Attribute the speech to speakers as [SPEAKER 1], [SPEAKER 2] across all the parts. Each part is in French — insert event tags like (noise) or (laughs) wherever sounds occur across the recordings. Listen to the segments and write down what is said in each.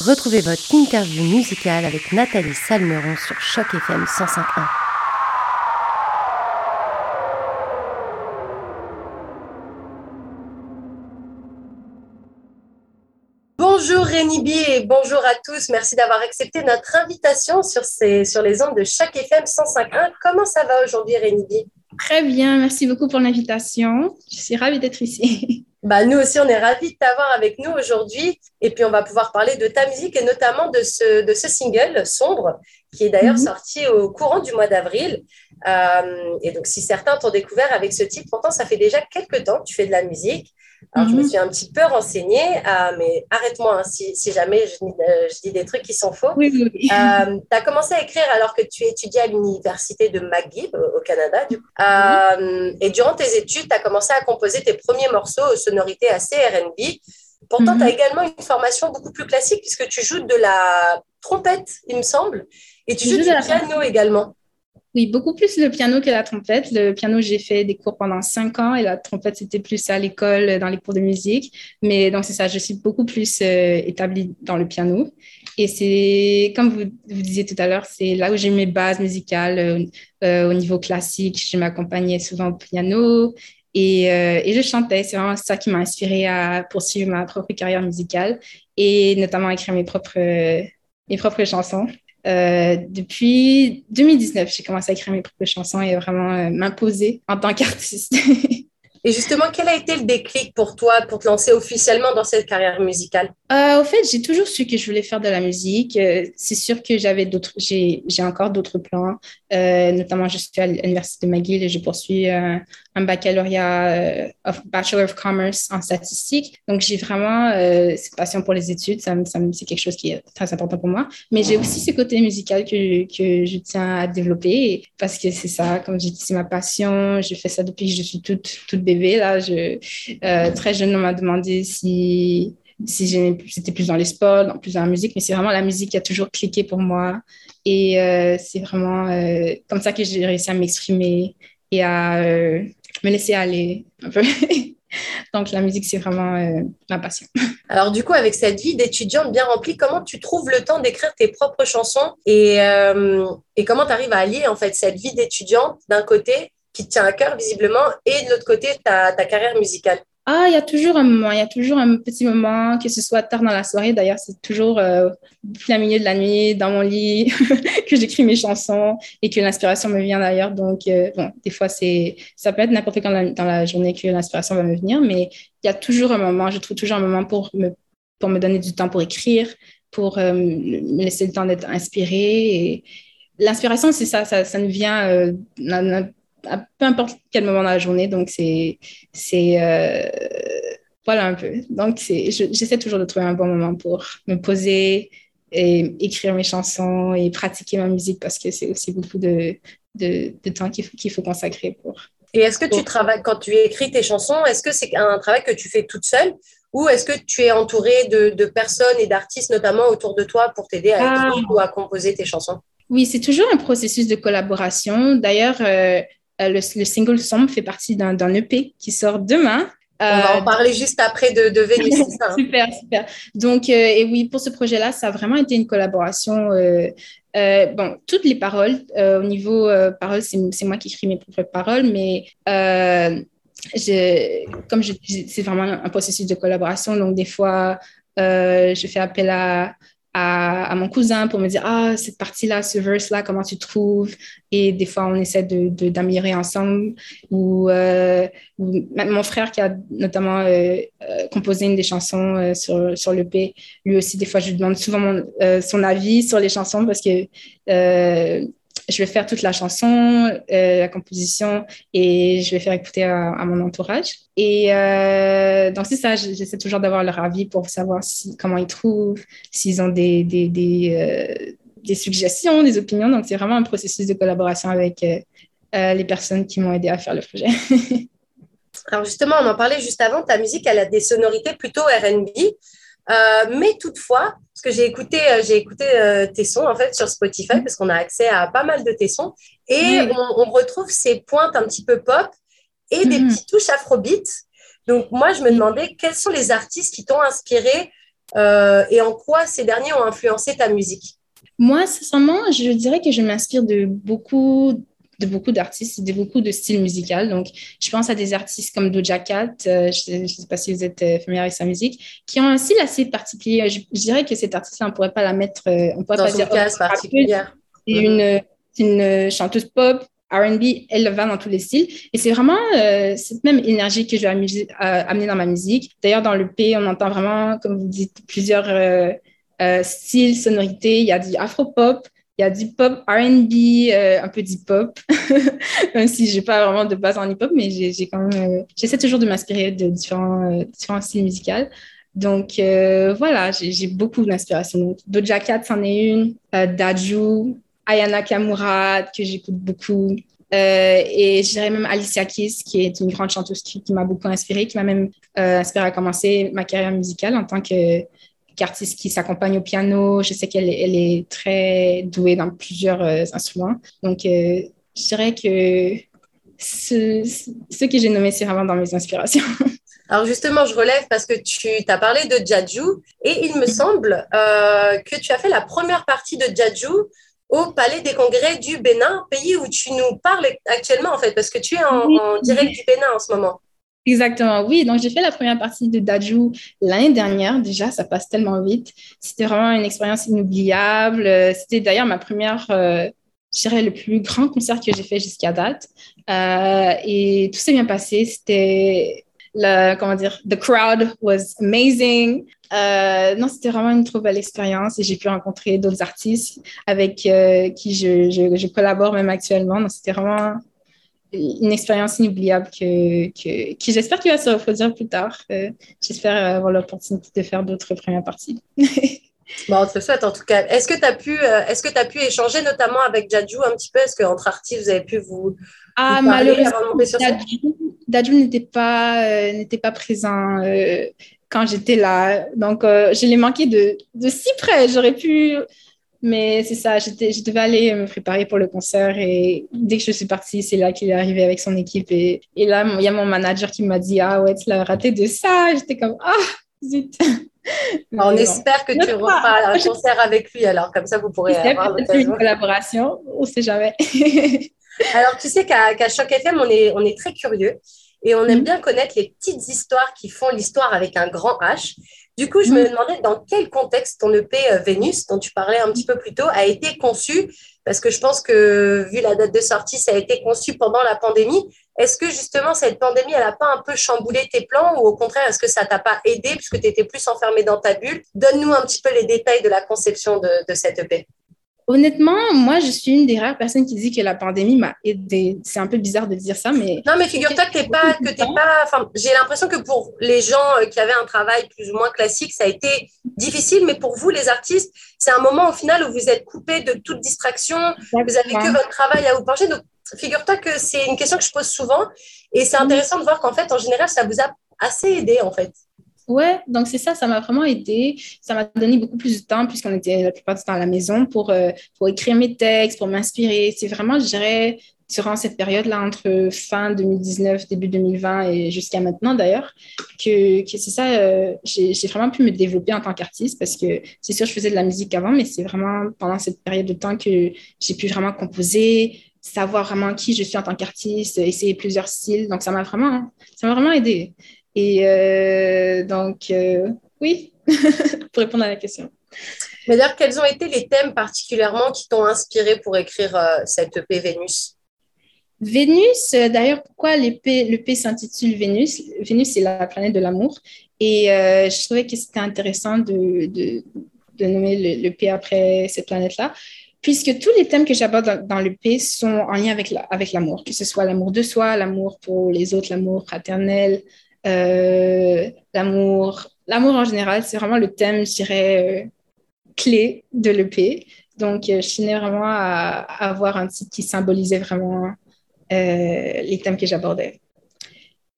[SPEAKER 1] Retrouvez votre interview musicale avec Nathalie Salmeron sur Choc FM 105.1.
[SPEAKER 2] Bonjour Rémi et bonjour à tous. Merci d'avoir accepté notre invitation sur, ces, sur les ondes de Choc FM 105.1. Comment ça va aujourd'hui Rémi
[SPEAKER 3] Très bien, merci beaucoup pour l'invitation. Je suis ravie d'être ici. (laughs)
[SPEAKER 2] Bah, nous aussi, on est ravis de t'avoir avec nous aujourd'hui. Et puis, on va pouvoir parler de ta musique et notamment de ce, de ce single, Sombre, qui est d'ailleurs mhm. sorti au courant du mois d'avril. Euh, et donc, si certains t'ont découvert avec ce titre, pourtant, ça fait déjà quelques temps que tu fais de la musique. Alors, je me mhm. suis un petit peu renseignée, euh, mais arrête-moi hein, si, si, jamais je, euh, je, dis des trucs qui sont faux.
[SPEAKER 3] Oui, oui,
[SPEAKER 2] euh, tu as commencé à écrire alors que tu étudiais à l'université de McGill au Canada. Du coup. Euh, et durant tes études, tu as commencé à composer tes premiers morceaux aux sonorités assez RB. Pourtant, tu as mhm. également une formation beaucoup plus classique puisque tu joues de la trompette, il me semble, et tu joues du piano également.
[SPEAKER 3] Oui, beaucoup plus le piano que la trompette. Le piano, j'ai fait des cours pendant cinq ans et la trompette, c'était plus à l'école, dans les cours de musique. Mais donc, c'est ça, je suis beaucoup plus euh, établie dans le piano. Et c'est, comme vous, vous disiez tout à l'heure, c'est là où j'ai mes bases musicales euh, euh, au niveau classique. Je m'accompagnais souvent au piano et, et je chantais. C'est vraiment ça qui m'a inspirée à poursuivre ma propre carrière musicale et notamment à écrire mes propres, mes propres chansons. Euh, depuis 2019, j'ai commencé à écrire mes propres chansons et vraiment euh, m'imposer en tant qu'artiste. (laughs)
[SPEAKER 2] et justement, quel a été le déclic pour toi pour te lancer officiellement dans cette carrière musicale?
[SPEAKER 3] Euh, Au fait, j'ai toujours su que je voulais faire de la musique. C'est sûr que j'avais d'autres, j'ai, j'ai encore d'autres plans. notamment, je suis à l'université de McGill et je poursuis un baccalauréat of Bachelor of Commerce en statistique. Donc, j'ai vraiment cette passion pour les études. Ça, ça, c'est quelque chose qui est très important pour moi. Mais j'ai aussi ce côté musical que, que je tiens à développer parce que c'est ça, comme j'ai dit, c'est ma passion. Je fais ça depuis que je suis toute, toute bébé. Là, je, euh, très jeune, on m'a demandé si, si j'étais plus dans les sports, plus dans la musique, mais c'est vraiment la musique qui a toujours cliqué pour moi. Et euh, c'est vraiment euh, comme ça que j'ai réussi à m'exprimer et à me laisser aller un peu. (laughs) Donc, la musique, c'est vraiment ma passion. (laughs)
[SPEAKER 2] Alors, du coup, avec cette vie d'étudiante bien remplie, comment tu trouves le temps d'écrire tes propres chansons et, et comment tu arrives à allier en fait cette vie d'étudiante d'un côté qui te tient à cœur visiblement et de l'autre côté ta, ta carrière musicale?
[SPEAKER 3] Ah, il y a toujours un moment, il y a toujours un petit moment, que ce soit tard dans la soirée. D'ailleurs, c'est toujours euh, plein milieu de la nuit, dans mon lit, (laughs) que j'écris mes chansons et que l'inspiration me vient d'ailleurs. Donc, euh, bon, des fois, c'est, ça peut être n'importe quand dans la, journée que l'inspiration va me venir, mais il y a toujours un moment, je trouve toujours un moment pour me, pour me donner du temps pour écrire, pour euh, me laisser le temps d'être inspirée. Et l'inspiration, c'est ça, ça, ça nous vient euh, à peu importe quel moment de la journée. Donc, c'est. c'est euh, voilà un peu. Donc, j'essaie toujours de trouver un bon moment pour me poser et écrire mes chansons et pratiquer ma musique parce que c'est aussi beaucoup de, de, de temps qu'il faut, qu'il faut consacrer pour.
[SPEAKER 2] Et est-ce que tu travailles, quand tu écris tes chansons, est-ce que c'est un travail que tu fais toute seule ou est-ce que tu es entourée de, de personnes et d'artistes notamment autour de toi pour t'aider à ah. écrire ou à composer tes chansons?
[SPEAKER 3] Oui, c'est toujours un processus de collaboration. D'ailleurs, euh, euh, le, single Sombre fait partie d'un EP qui sort demain.
[SPEAKER 2] On va en euh, parler juste après de, de Vénus,
[SPEAKER 3] ça, hein. (laughs) super, super. Donc, euh, et oui, pour ce projet-là, ça a vraiment été une collaboration. bon, toutes les paroles, au niveau paroles, c'est moi qui écris mes propres paroles, mais je, comme je c'est vraiment un processus de collaboration. Donc, des fois, je fais appel à, à, mon cousin pour me dire ah cette partie là ce verse là comment tu trouves? Et des fois on essaie de d'améliorer ensemble. Ou, euh, mon frère qui a notamment euh, euh, composé une des chansons sur sur le P lui aussi des fois je lui demande souvent son avis sur les chansons parce que je vais faire toute la chanson, euh, la composition et je vais faire écouter à, mon entourage. Et euh, donc, c'est ça, j'essaie toujours d'avoir leur avis pour savoir comment ils trouvent, s'ils ont des, euh, des, suggestions, des opinions. Donc, c'est vraiment un processus de collaboration avec les personnes qui m'ont aidé à faire le projet. (laughs)
[SPEAKER 2] Alors, justement, on en parlait juste avant, ta musique, elle a des sonorités plutôt RB. Euh, mais toutefois, parce que j'ai écouté, euh, j'ai écouté euh, tes sons en fait sur Spotify mm. parce qu'on a accès à pas mal de tes sons et on, retrouve ces pointes un petit peu pop et des mm. petites touches afrobeat. Donc moi, je me demandais quels sont les artistes qui t'ont inspiré et en quoi ces derniers ont influencé ta musique?
[SPEAKER 3] Moi, sincèrement, je dirais que je m'inspire de beaucoup de beaucoup d'artistes, de beaucoup de styles musicaux. Donc, je pense à des artistes comme Doja Cat, euh, je ne sais pas si vous êtes euh, familier avec sa musique, qui ont un style assez particulier. Je, dirais que cet artiste-là, on ne pourrait pas la mettre, euh, on pourrait
[SPEAKER 2] Dans
[SPEAKER 3] pas
[SPEAKER 2] une dire, case particulière.
[SPEAKER 3] C'est une, une chanteuse pop, R&B, elle va dans tous les styles. Et c'est vraiment cette même énergie que je vais amener dans ma musique. D'ailleurs, dans le P, on entend vraiment, comme vous dites, plusieurs styles, sonorités. Il y a du afro-pop, il y a du pop RB, euh, un peu d'hip-hop, (laughs) même si je n'ai pas vraiment de base en hip-hop, mais j'ai quand même, euh, j'essaie toujours de m'inspirer de différents, euh, styles musicaux. Donc voilà, j'ai beaucoup d'inspiration. Doja Cat, c'en est une, Daju, Ayana Kamura, que j'écoute beaucoup. et je dirais même Alicia Keys, qui est une grande chanteuse qui, qui m'a beaucoup inspirée, qui m'a même inspirée à commencer ma carrière musicale en tant que artiste qui s'accompagne au piano. Je sais qu'elle elle est très douée dans plusieurs euh, instruments. Donc, euh, je dirais que ce, ce que j'ai nommé, c'est vraiment dans mes inspirations. (laughs)
[SPEAKER 2] Alors justement, je relève parce que tu as parlé de Jaju et il me semble euh, que tu as fait la première partie de Jaju au Palais des Congrès du Bénin, pays où tu nous parles actuellement en fait, parce que tu es en, en direct du Bénin en ce moment.
[SPEAKER 3] Exactement, oui. Donc, j'ai fait la première partie de Daju l'année dernière. Déjà, ça passe tellement vite. C'était vraiment une expérience inoubliable. C'était d'ailleurs ma première, euh, je dirais, le plus grand concert que j'ai fait jusqu'à date. Euh, et tout s'est bien passé. C'était, comment dire, the crowd was amazing. Euh, non, c'était vraiment une trop belle expérience et j'ai pu rencontrer d'autres artistes avec qui je, je, je, collabore même actuellement. Donc, c'était vraiment une expérience inoubliable que, que, j'espère qu'il va se reproduire plus tard. Euh, j'espère avoir l'opportunité de faire d'autres premières parties. (laughs)
[SPEAKER 2] bon, on te le souhaite en tout cas. Est-ce que tu as, pu, euh, est-ce que as pu échanger notamment avec Jaju un petit peu? Est-ce qu'entre artistes, vous avez pu vous.
[SPEAKER 3] Ah, malheureusement, n'était pas, euh, n'était pas présent quand j'étais là. Donc, je l'ai manqué de, de si près. J'aurais pu mais c'est ça, je devais aller me préparer pour le concert et dès que je suis partie, c'est là qu'il est arrivé avec son équipe. Et, et là, il y a mon manager qui m'a dit Ah ouais, tu l'as raté de ça. J'étais comme Ah, zut.
[SPEAKER 2] On espère que tu referas un concert avec lui alors, comme ça vous pourrez avoir
[SPEAKER 3] une collaboration, on ne sait jamais. (laughs)
[SPEAKER 2] alors, tu sais qu'à Choc FM, on est, on est très curieux et on aime mm. bien connaître les petites histoires qui font l'histoire avec un grand H. Du coup, je me mm. demandais dans quel contexte ton EP euh, Vénus, dont tu parlais un petit peu plus tôt, a été conçu, parce que je pense que vu la date de sortie, ça a été conçu pendant la pandémie. Est-ce que justement cette pandémie, elle n'a pas un peu chamboulé tes plans ou au contraire, est-ce que ça t'a pas aidé puisque tu étais plus enfermé dans ta bulle? Donne-nous un petit peu les détails de la conception de, de cette EP.
[SPEAKER 3] Honnêtement, moi, je suis une des rares personnes qui dit que la pandémie m'a aidé. C'est un peu bizarre de dire ça, mais.
[SPEAKER 2] Non, mais figure-toi que t'es pas, que t'es pas. Enfin, j'ai l'impression que pour les gens euh, qui avaient un travail plus ou moins classique, ça a été difficile, mais pour vous, les artistes, c'est un moment au final où vous êtes coupé de toute distraction. Vous avez que votre travail à vous pencher. Donc, figure-toi que c'est une question que je pose souvent, et c'est intéressant de voir qu'en fait, en général, ça vous a assez aidé, en fait.
[SPEAKER 3] Ouais, donc c'est ça, ça m'a vraiment aidé. Ça m'a donné beaucoup plus de temps puisqu'on était la plupart du temps à la maison pour, euh, pour écrire mes textes, pour m'inspirer. C'est vraiment, je dirais, durant cette période-là, entre fin 2019, début 2020 et jusqu'à maintenant d'ailleurs, que, que c'est ça, euh, j'ai vraiment pu me développer en tant qu'artiste parce que c'est sûr, je faisais de la musique avant, mais c'est vraiment pendant cette période de temps que j'ai pu vraiment composer, savoir vraiment qui je suis en tant qu'artiste, essayer plusieurs styles. Donc, ça m'a vraiment, ça m'a vraiment aidé. Et euh, donc, euh, oui, (laughs) pour répondre à la question.
[SPEAKER 2] Mais d'ailleurs, quels ont été les thèmes particulièrement qui t'ont inspiré pour écrire euh, cette EP Vénus?
[SPEAKER 3] Vénus, d'ailleurs, pourquoi l'EP s'intitule Vénus? Vénus, c'est la planète de l'amour. Et je trouvais que c'était intéressant de, de, de nommer l'EP après cette planète-là, puisque tous les thèmes que j'aborde dans, dans l'EP sont en lien avec l'amour, la, que ce soit l'amour de soi, l'amour pour les autres, l'amour fraternel, l'amour. L'amour en général, c'est vraiment le thème, je dirais, euh, clé de l'EP. Donc, euh, je tenais vraiment à, avoir un titre qui symbolisait vraiment les thèmes que j'abordais.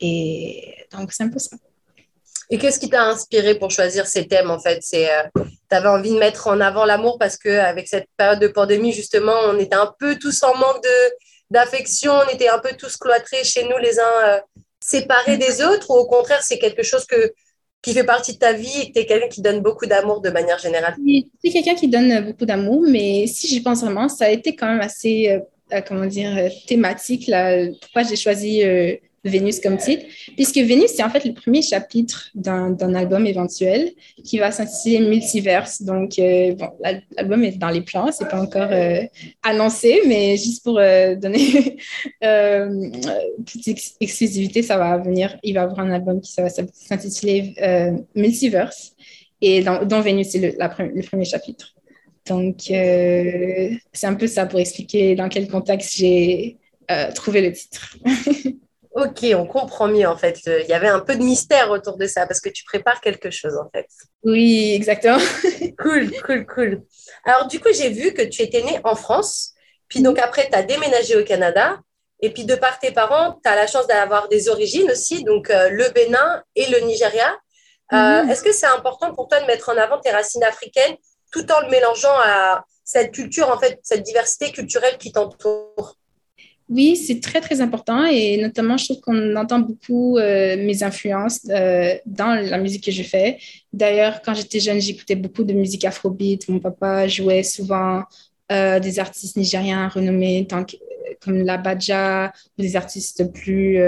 [SPEAKER 3] Et donc, c'est un peu ça.
[SPEAKER 2] Et qu'est-ce qui t'a inspiré pour choisir ces thèmes en fait? C'est, tu avais envie de mettre en avant l'amour parce que avec cette période de pandémie justement, on était un peu tous en manque d'affection, on était un peu tous cloîtrés chez nous les uns séparés des autres ou au contraire c'est quelque chose que qui fait partie de ta vie et que tu es quelqu'un qui donne beaucoup d'amour de manière générale?
[SPEAKER 3] Je suis quelqu'un qui donne beaucoup d'amour, mais si j'y pense vraiment, ça a été quand même assez, euh, euh, comment dire, thématique. Là. Pourquoi j'ai choisi Vénus comme titre, puisque Vénus, c'est en fait le premier chapitre d'un album éventuel qui va s'intituler Multiverse. Donc, euh, l'album est dans les plans, c'est pas encore euh, annoncé, mais juste pour euh, donner (laughs) petite exclusivité, ça va venir, il va avoir un album qui va s'intituler Multiverse, et dans, dont Vénus, c'est le, premier chapitre. Donc, c'est un peu ça pour expliquer dans quel contexte j'ai trouvé le titre. (laughs)
[SPEAKER 2] Ok, on comprend mieux en fait. Il y avait un peu de mystère autour de ça parce que tu prépares quelque chose en fait.
[SPEAKER 3] Oui, exactement. (laughs)
[SPEAKER 2] cool, cool, cool. Alors du coup, j'ai vu que tu étais née en France, puis donc après, tu as déménagé au Canada, et puis de par tes parents, tu as la chance d'avoir des origines aussi, donc euh, le Bénin et le Nigeria. Euh, mhm. Est-ce que c'est important pour toi de mettre en avant tes racines africaines tout en le mélangeant à cette culture, en fait, cette diversité culturelle qui t'entoure?
[SPEAKER 3] Oui, c'est très, très important et notamment, je trouve qu'on entend beaucoup euh, mes influences euh, dans la musique que je fais. D'ailleurs, quand j'étais jeune, j'écoutais beaucoup de musique afrobeat. Mon papa jouait souvent euh, des artistes nigériens renommés comme La Badja ou des artistes plus,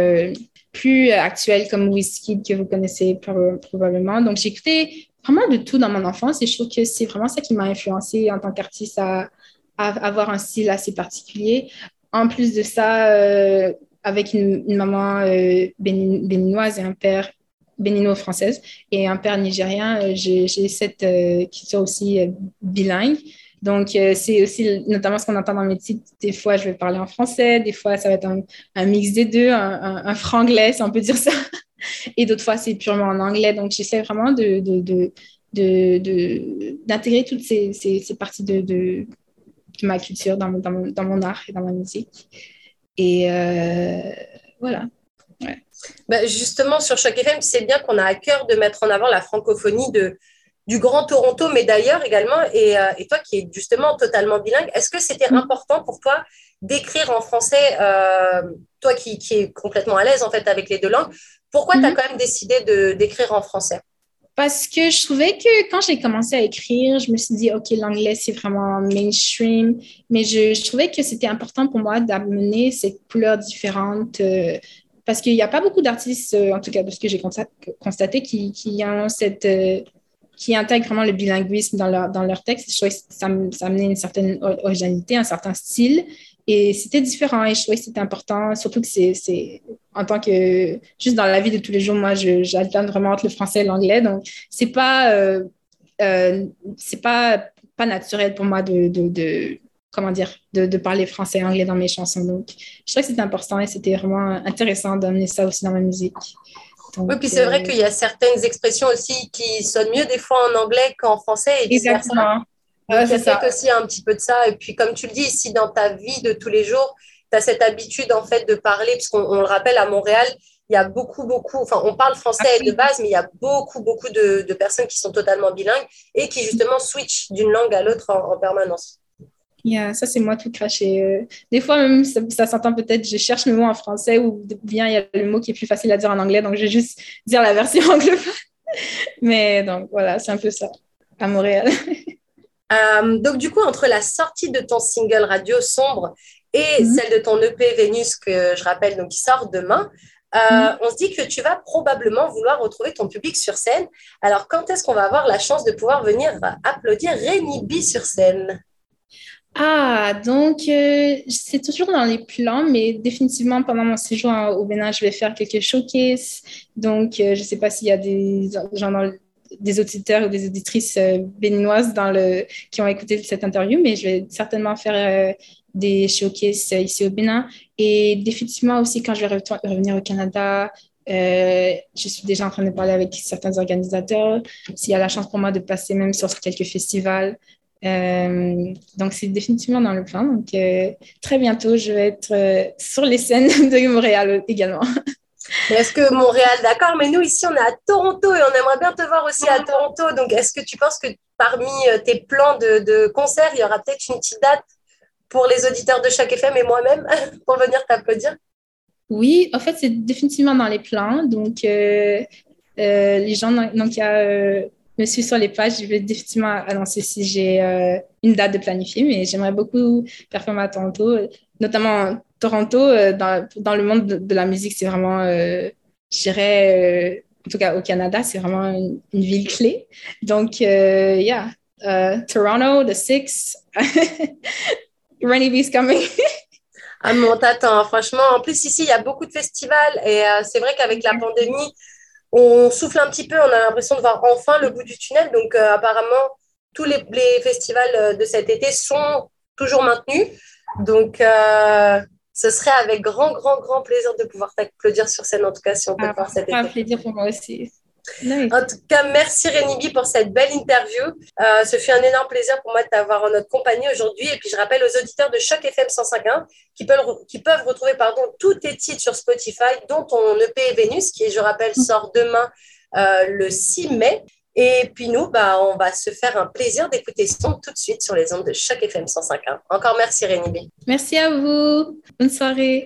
[SPEAKER 3] plus actuels comme Wizkid que vous connaissez probablement. Donc, j'écoutais vraiment de tout dans mon enfance et je trouve que c'est vraiment ça qui m'a influencé en tant qu'artiste à avoir un style assez particulier. En plus de ça, euh, avec une, maman euh, béninoise et un père bénino-française et un père nigérien, euh, j'ai cette culture aussi bilingue. Donc, c'est aussi notamment ce qu'on entend dans mes titres. Des fois, je vais parler en français, des fois, ça va être un, mix des deux, un, franglais, si on peut dire ça. (laughs) Et d'autres fois, c'est purement en anglais. Donc, j'essaie vraiment d'intégrer de, de, toutes ces, parties de ma culture, dans mon, dans, mon, dans mon, art et dans ma musique. Et euh, voilà.
[SPEAKER 2] Bah, justement, sur Choc FM, tu sais bien qu'on a à cœur de mettre en avant la francophonie de, du Grand Toronto, mais d'ailleurs également, et, euh, et, toi qui es justement totalement bilingue, est-ce que c'était mm. important pour toi d'écrire en français, euh, toi qui, qui es complètement à l'aise en fait avec les deux langues, pourquoi tu as mm. quand même décidé d'écrire en français?
[SPEAKER 3] Parce que je trouvais que quand j'ai commencé à écrire, je me suis dit, OK, l'anglais, c'est vraiment mainstream, mais je, trouvais que c'était important pour moi d'amener cette couleur différente. Euh, parce qu'il n'y a pas beaucoup d'artistes, euh, en tout cas de ce que j'ai constaté, qui, qui ont cette, euh, qui intègrent vraiment le bilinguisme dans leur, dans leur texte. Je trouvais que ça, ça amenait une certaine originalité, un certain style. Et c'était différent et je trouvais que c'était important, surtout que c'est en tant que, juste dans la vie de tous les jours, moi, j'alterne vraiment entre le français et l'anglais. Donc, c'est pas, euh, euh, c'est pas, pas naturel pour moi de, de, de comment dire, de, de, parler français et anglais dans mes chansons. Donc, je trouvais que c'était important et c'était vraiment intéressant d'amener ça aussi dans ma musique.
[SPEAKER 2] oui, puis c'est vrai euh, qu'il y a certaines expressions aussi qui sonnent mieux des fois en anglais qu'en français. Et
[SPEAKER 3] Exactement.
[SPEAKER 2] Ouais, c'est ça. aussi un petit peu de ça. Et puis, comme tu le dis, si dans ta vie de tous les jours, tu as cette habitude en fait de parler, parce qu'on le rappelle, à Montréal, il y a beaucoup, beaucoup, enfin, on parle français ah de base, mais il y a beaucoup, beaucoup de, de, personnes qui sont totalement bilingues et qui justement switchent d'une langue à l'autre en, permanence.
[SPEAKER 3] Yeah, ça, c'est moi tout craché. Euh, des fois, même, ça, s'entend peut-être, je cherche le mot en français ou bien il y a le mot qui est plus facile à dire en anglais, donc je vais juste dire la version (laughs) anglophone. Mais donc, voilà, c'est un peu ça, à Montréal.
[SPEAKER 2] Euh, donc, du coup, entre la sortie de ton single radio sombre et mhm. celle de ton EP Vénus, que je rappelle, donc qui sort demain, euh, mhm. on se dit que tu vas probablement vouloir retrouver ton public sur scène. Alors, quand est-ce qu'on va avoir la chance de pouvoir venir applaudir Rémi B sur scène?
[SPEAKER 3] Ah, donc euh, c'est toujours dans les plans, mais définitivement pendant mon séjour au Bénin, je vais faire quelques showcases. Donc, je ne sais pas s'il y a des gens dans le des auditeurs ou des auditrices euh, béninoises qui ont écouté cette interview, mais je vais certainement faire euh, des showcases euh, ici au Bénin. Et définitivement aussi, quand je vais revenir au Canada, je suis déjà en train de parler avec certains organisateurs. S'il y a la chance pour moi de passer même sur quelques festivals. donc, c'est définitivement dans le plan. Donc, très bientôt, je vais être sur les scènes (laughs) de Montréal également. (laughs)
[SPEAKER 2] Est-ce que Montréal, d'accord, mais nous ici, on est à Toronto et on aimerait bien te voir aussi à Toronto. Donc, est-ce que tu penses que parmi euh, tes plans de, concert, il y aura peut-être une petite date pour les auditeurs de chaque FM et moi-même (laughs) pour venir t'applaudir?
[SPEAKER 3] Oui, en fait, c'est définitivement dans les plans. Donc, euh, les gens donc, me suivent sur les pages. Je vais définitivement annoncer si j'ai une date de planifier, mais j'aimerais beaucoup performer à Toronto, notamment Toronto, dans, dans, le monde de, la musique, c'est vraiment, je dirais, en tout cas au Canada, c'est vraiment une, ville clé. Donc, yeah, Toronto, the Six, (laughs) Rennie B's coming.
[SPEAKER 2] Ah, mais on t'attend, franchement. En plus, ici, il y a beaucoup de festivals et euh, c'est vrai qu'avec la pandémie, on souffle un petit peu, on a l'impression de voir enfin le bout du tunnel. Donc, euh, apparemment, tous les, festivals euh, de cet été sont toujours maintenus. Donc, ce serait avec grand, grand, grand plaisir de pouvoir t'applaudir sur scène, en tout cas, si on peut ah, voir cet été.
[SPEAKER 3] Un plaisir pour moi aussi.
[SPEAKER 2] En tout cas, merci Rénibi pour cette belle interview. Euh, ce fut un énorme plaisir pour moi de t'avoir en notre compagnie aujourd'hui. Et puis, je rappelle aux auditeurs de Choc FM 105.1 qui peuvent, qui peuvent retrouver pardon, tous tes titres sur Spotify, dont ton EP Vénus, qui, je rappelle, sort demain euh, le 6 mai. Et puis nous, bah, on va se faire un plaisir d'écouter son tout de suite sur les ondes de Choc FM 105.1. Encore merci Rénibi.
[SPEAKER 3] Merci à vous. Bonne soirée.